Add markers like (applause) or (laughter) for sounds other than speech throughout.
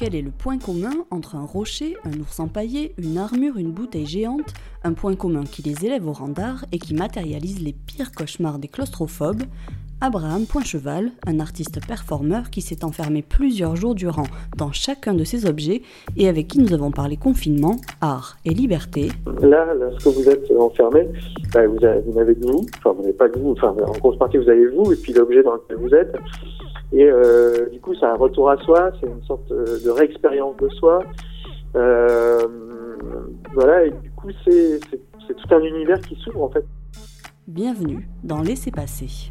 Quel est le point commun entre un rocher, un ours empaillé, une armure, une bouteille géante Un point commun qui les élève au rang d'art et qui matérialise les pires cauchemars des claustrophobes Abraham Poincheval, un artiste performeur qui s'est enfermé plusieurs jours durant dans chacun de ces objets et avec qui nous avons parlé confinement, art et liberté. Là, lorsque vous êtes enfermé, bah, vous, n'avez que vous, enfin vous n'avez pas que vous, enfin en grosse partie vous avez vous et puis l'objet dans lequel vous êtes. Et euh, du coup, c'est un retour à soi, c'est une sorte de réexpérience de soi. Euh, voilà, et du coup, c'est tout un univers qui s'ouvre en fait. Bienvenue dans Laissez passer.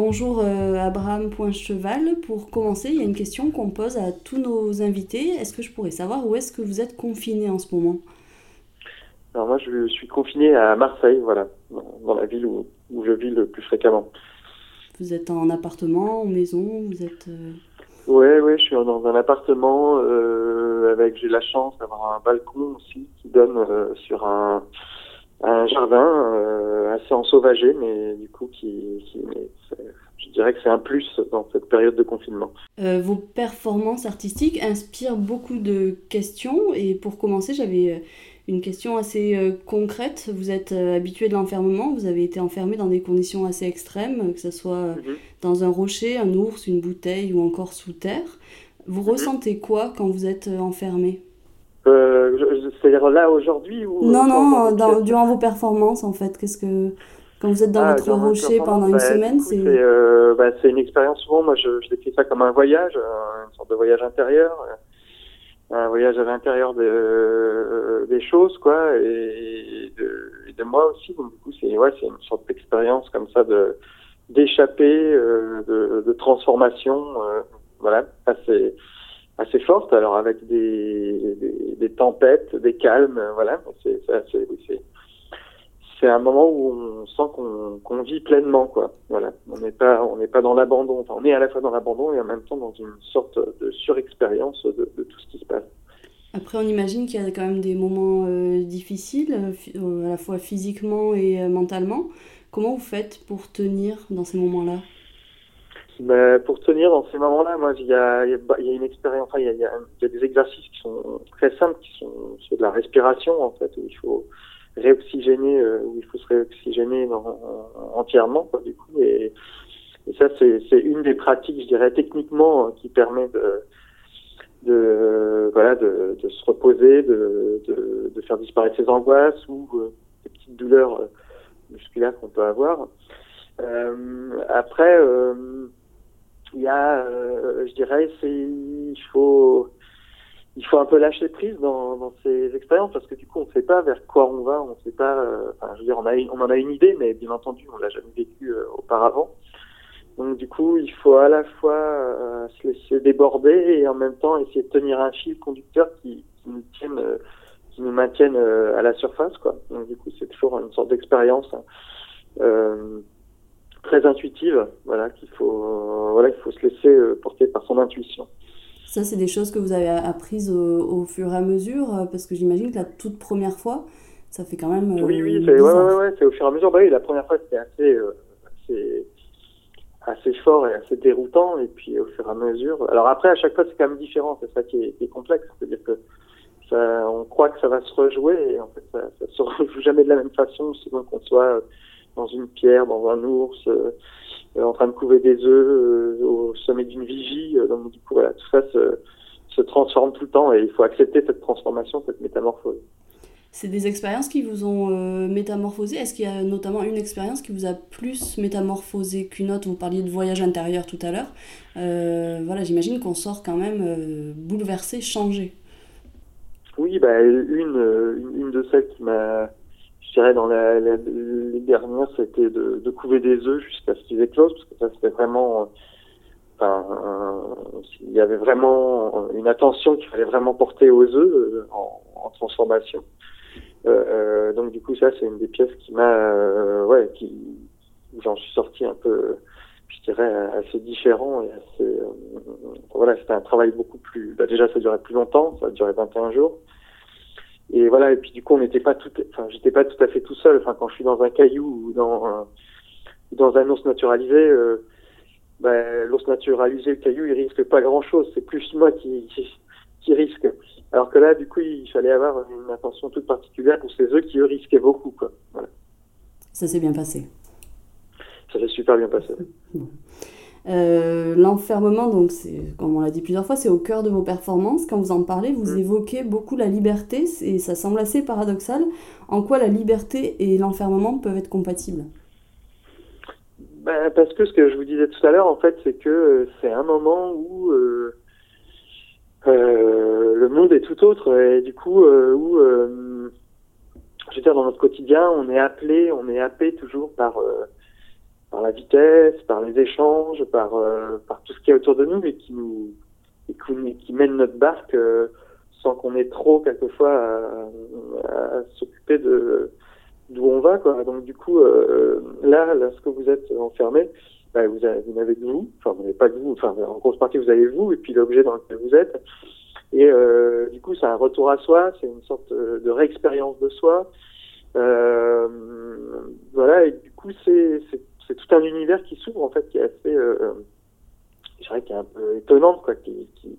Bonjour euh, Abraham Poincheval. Pour commencer, il y a une question qu'on pose à tous nos invités. Est-ce que je pourrais savoir où est-ce que vous êtes confiné en ce moment? Alors moi, je suis confiné à Marseille, voilà, dans la ville où, je vis le plus fréquemment. Vous êtes en appartement, en maison Vous êtes Oui, euh ouais, je suis dans un appartement euh, avec. J'ai la chance d'avoir un balcon aussi qui donne sur un un jardin euh, assez ensauvagé, mais du coup qui, qui je dirais que c'est un plus dans cette période de confinement. Euh, vos performances artistiques inspirent beaucoup de questions et pour commencer j'avais euh, une question assez concrète. Vous êtes habitué de l'enfermement, vous avez été enfermé dans des conditions assez extrêmes, que ce soit mhm. dans un rocher, un ours, une bouteille ou encore sous terre. Vous mhm. ressentez quoi quand vous êtes enfermé? Euh, c'est-à-dire là aujourd'hui ou Non, non, durant vos performances en fait. Qu'est-ce que quand vous êtes dans ah, votre rocher pendant une bah, semaine, c'est euh, bah, c'est une expérience souvent. Moi, je, je, décris ça comme un voyage, une sorte de voyage intérieur, un voyage à l'intérieur de, des choses, quoi, et de, de moi aussi. Donc du coup, c'est ouais, c'est une sorte d'expérience comme ça de d'échapper, euh, de, de, transformation, voilà, assez assez forte, alors avec des, des, tempêtes, des calmes, voilà. C'est un moment où on sent qu'on vit pleinement, quoi. Voilà, on n'est pas on n'est pas dans l'abandon. Enfin, on est à la fois dans l'abandon et en même temps dans une sorte de surexpérience de, tout ce qui se passe. Après, on imagine qu'il y a quand même des moments euh, difficiles, euh, à la fois physiquement et euh, mentalement. Comment vous faites pour tenir dans ces moments-là? Mais pour tenir dans ces moments-là, moi, il y a, il y a une expérience, il y a, il y a, des exercices qui sont très simples, qui sont de la respiration, en fait, où il faut réoxygéner, euh, où il faut se réoxygéner entièrement, quoi, du coup. Et, ça, c'est, une des pratiques, je dirais, techniquement, hein, qui permet de, de, voilà, de, de se reposer, de, de, de, faire disparaître ses angoisses ou euh, petites douleurs euh, musculaires qu'on peut avoir. Euh, après, euh, il y a, euh, je dirais, c'est, il faut, il faut un peu lâcher prise dans, dans ces expériences parce que du coup, on ne sait pas vers quoi on va, on ne sait pas. Euh, enfin, je veux dire, on, a, on en a une idée, mais bien entendu, on l'a jamais vécu euh, auparavant. Donc, du coup, il faut à la fois se laisser déborder et en même temps essayer de tenir un fil conducteur qui, qui nous tienne, qui nous maintienne à la surface, quoi. Donc, du coup, c'est toujours une sorte d'expérience. Hein très intuitive, voilà, qu'il euh, faut se laisser euh, porter par son intuition. Ça, c'est des choses que vous avez apprises au, fur et à mesure, euh, parce que j'imagine que la toute première fois, ça fait quand même. oui, oui, c'est ouais, ouais, c'est au fur et à mesure. Bah, oui, la première fois, c'était assez, assez, assez, fort et assez déroutant, et puis au fur et à mesure. Alors après, à chaque fois, c'est quand même différent, c'est ça qui est, qui est complexe, c'est-à-dire que ça, on croit que ça va se rejouer, et en fait, ça, ça se (laughs) rejoue jamais de la même façon, selon qu'on soit dans une pierre, dans un ours, euh, euh, en train de couver des œufs euh, au sommet d'une vigie. donc du coup, voilà, tout ça se, se transforme tout le temps et il faut accepter cette transformation, cette métamorphose. C'est des expériences qui vous ont métamorphosé? Est-ce qu'il y a notamment une expérience qui vous a plus métamorphosé qu'une autre? Vous parliez de voyage intérieur tout à l'heure. voilà, j'imagine qu'on sort quand même bouleversé, changé. Oui, bah, une, une de celles qui m'a je dirais dans les dernières, c'était de, couver des œufs jusqu'à ce qu'ils éclosent, parce que ça c'était vraiment, enfin, il y avait vraiment une attention qu'il fallait vraiment porter aux œufs euh, en, transformation. Euh, euh, donc du coup ça c'est une des pièces qui m'a, euh, ouais, qui, j'en suis sorti un peu, je dirais assez différent voilà, c'était un travail beaucoup plus, bah, déjà ça durait plus longtemps, ça duré 21 jours. Et voilà, et puis du coup, on n'était pas tout, enfin, j'étais pas tout à fait tout seul. Enfin, quand je suis dans un caillou ou dans un, dans un ours naturalisé, euh, ben, l'ours naturalisé, le caillou, il risque pas grand-chose. C'est plus moi qui, qui, risque. Alors que là, du coup, il fallait avoir une attention toute particulière pour ces œufs qui, eux, risquaient beaucoup. Quoi. Ça s'est bien passé. Ça s'est super bien passé. Euh, l'enfermement, donc, c'est, comme on l'a dit plusieurs fois, c'est au cœur de vos performances. Quand vous en parlez, vous mm. évoquez beaucoup la liberté, et ça semble assez paradoxal. En quoi la liberté et l'enfermement peuvent être compatibles? Ben, Parce que ce que je vous disais tout à l'heure, en fait, c'est que euh, c'est un moment où euh, le monde est tout autre, et du coup, où, je veux dire, dans notre quotidien, on est appelé, on est happé toujours par par la vitesse, par les échanges, par, euh, par tout ce qui est autour de nous et qui nous qui, mène notre barque euh, sans qu'on ait trop quelquefois à, s'occuper de d'où on va quoi. Donc du coup euh, là, lorsque vous êtes enfermé, bah, vous, n'avez que vous, enfin vous n'avez pas que vous, enfin en grosse partie vous avez vous et puis l'objet dans lequel vous êtes. Et du coup, c'est un retour à soi, c'est une sorte de réexpérience de soi. voilà, et du coup, c'est tout un univers qui s'ouvre en fait, qui est assez, euh, je dirais, qui est un peu étonnante, quoi, qui, qui,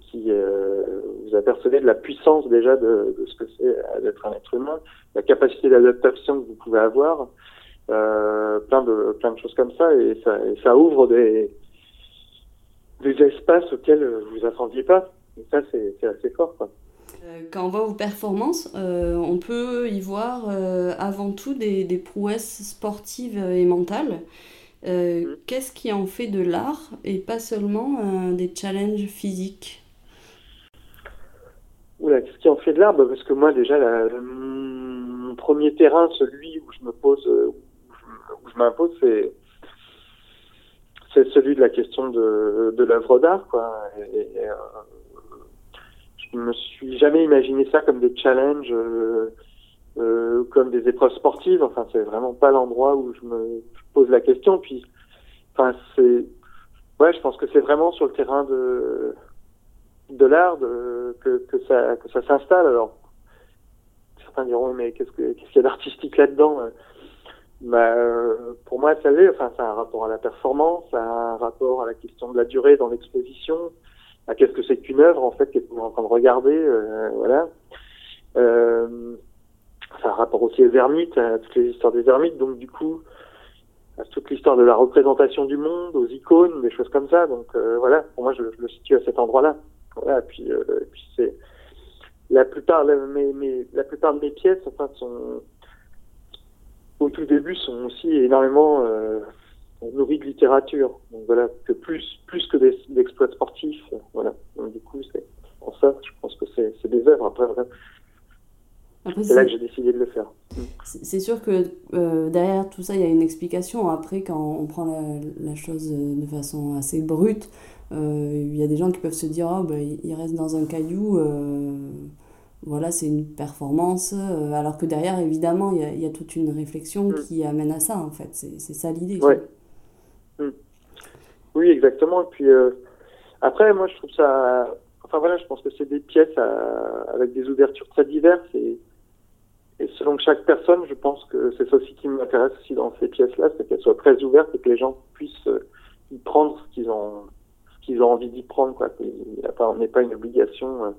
qui euh, vous apercevez de la puissance déjà de, ce que c'est d'être un être humain, la capacité d'adaptation que vous pouvez avoir, euh, plein de plein de choses comme ça, et ça, ouvre des des espaces auxquels vous vous attendiez pas. Et ça, c'est assez fort, quoi. Euh, quand on voit vos performances, euh, on peut y voir euh, avant tout des, prouesses sportives et mentales. Mm. Qu'est-ce qui en fait de l'art et pas seulement des challenges physiques? Oula, qu'est-ce qui en fait de l'art? Bah, Parce que moi, déjà, mon premier terrain, celui où je me pose, où je, m'impose, c'est c'est celui de la question de, de l'œuvre d'art, quoi. Et, je me suis jamais imaginé ça comme des challenges, euh, euh, comme des épreuves sportives. Enfin, c'est vraiment pas l'endroit où je me pose la question. Puis, enfin, c'est, ouais, je pense que c'est vraiment sur le terrain de de l'art que, ça s'installe. Alors, certains diront mais qu'est-ce que qu'est-ce qu'il y a d'artistique là-dedans bah, pour moi, ça l'est. Enfin, ça a un rapport à la performance, ça a un rapport à la question de la durée dans l'exposition, à qu'est-ce que c'est qu'une œuvre en fait qu'est-ce qu'on est en train de regarder euh, voilà. Euh, ça a rapport aussi aux ermites à toutes les histoires des ermites donc du coup à toute l'histoire de la représentation du monde aux icônes des choses comme ça donc euh, voilà. Pour moi je, le situe à cet endroit là voilà puis, euh, puis c'est la plupart la plupart de mes pièces enfin sont au tout début sont aussi énormément euh, nourri de littérature. Donc voilà, que plus, plus que d'exploits sportifs. Voilà. Donc du coup, c'est pour ça, je pense que c'est des œuvres. Après, c'est là que j'ai décidé de le faire. C'est sûr que euh, derrière tout ça, il y a une explication. Après, quand on prend la, chose de façon assez brute, euh, il y a des gens qui peuvent se dire oh, ben, il reste dans un caillou, euh, voilà, c'est une performance. alors que derrière, évidemment, il y, a, il y a toute une réflexion mm. qui amène à ça, en fait. C'est ça l'idée. Ouais. Oui, exactement. Et puis euh, après, moi, je trouve ça. Enfin voilà, je pense que c'est des pièces avec des ouvertures très diverses et, et selon chaque personne, je pense que c'est ça aussi qui m'intéresse aussi dans ces pièces-là, c'est qu'elles soient très ouvertes et que les gens puissent euh, y prendre ce qu'ils ont, ce qu'ils ont envie d'y prendre, quoi. On n'est pas une obligation euh,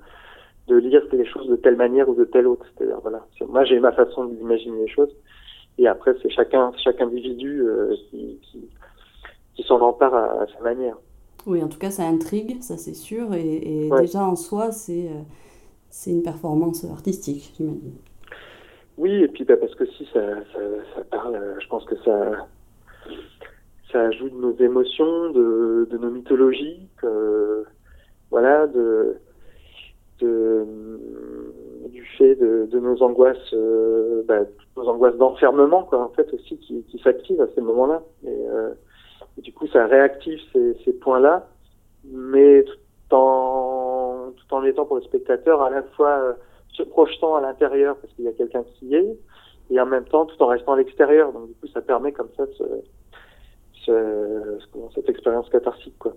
de lire les choses de telle manière ou de telle autre. C'est-à-dire voilà, moi j'ai ma façon d'imaginer les choses et après c'est chacun, chaque individu qui, qui qui s'en empare à, sa manière. Oui, en tout cas, ça intrigue, ça c'est sûr, et, déjà en soi, c'est euh, c'est une performance artistique, j'imagine. Oui, et puis bah, parce que si ça, ça, ça, parle, euh, je pense que ça, ça ajoute nos émotions, de, de nos mythologies, voilà, de, de, du fait de, de nos angoisses, euh, bah, nos angoisses d'enfermement, quoi, en fait aussi qui, qui s'activent à ces moments-là. Et, du coup, ça réactive ces, points-là, mais tout en, tout en étant pour le spectateur à la fois euh, se projetant à l'intérieur parce qu'il y a quelqu'un qui y est, et en même temps tout en restant à l'extérieur. Donc du coup, ça permet comme ça ce, ce, cette expérience cathartique. Quoi.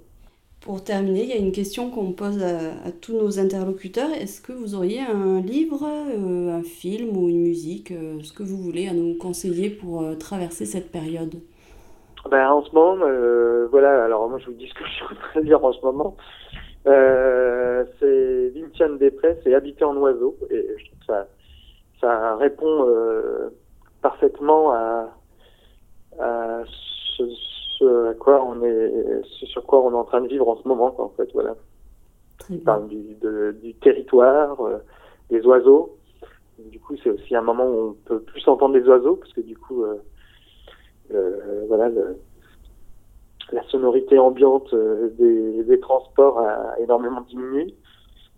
Pour terminer, il y a une question qu'on pose à, tous nos interlocuteurs. Est-ce que vous auriez un livre, euh, un film ou une musique, euh, ce que vous voulez, à nous conseiller pour traverser cette période? Ben, En ce moment, voilà, alors moi je vous dis ce que je suis en train de lire en ce moment. c'est Vinciane Després, c'est Habiter en oiseau, et je trouve que ça, ça répond parfaitement à, à ce, à quoi on est, sur quoi on est en train de vivre en ce moment, en fait, voilà. Il parle du, du territoire, euh, des oiseaux. Du coup, c'est aussi un moment où on peut plus entendre les oiseaux, parce que du coup, euh, euh, voilà, la sonorité ambiante des, des, transports a énormément diminué.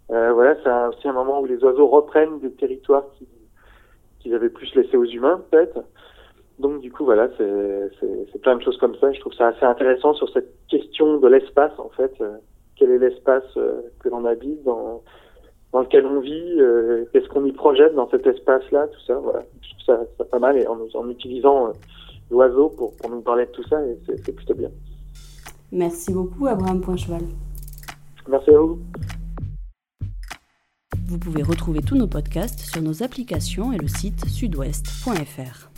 voilà, c'est aussi un moment où les oiseaux reprennent des territoires qu'ils avaient plus laissés aux humains, peut-être. Donc du coup voilà, c'est plein de choses comme ça. Je trouve ça assez intéressant sur cette question de l'espace en fait. Euh, quel est l'espace euh, que l'on habite, dans, dans lequel on vit, euh, qu'est-ce qu'on y projette dans cet espace-là, tout ça. Voilà, je trouve ça, pas mal et en utilisant l'oiseau pour, pour nous parler de tout ça, et c'est plutôt bien. Merci beaucoup Abraham Poincheval. Merci à vous. Vous pouvez retrouver tous nos podcasts sur nos applications et le site sudouest.fr.